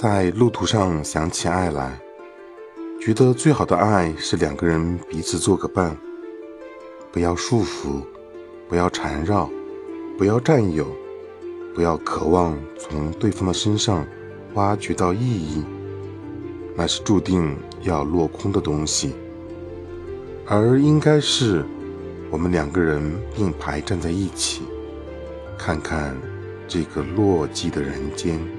在路途上想起爱来觉得最好的爱是两个人彼此做个伴。不要束缚不要缠绕不要占有不要渴望从对方的身上挖掘到意义。那是注定要落空的东西。而应该是我们两个人并排站在一起看看这个落寂的人间。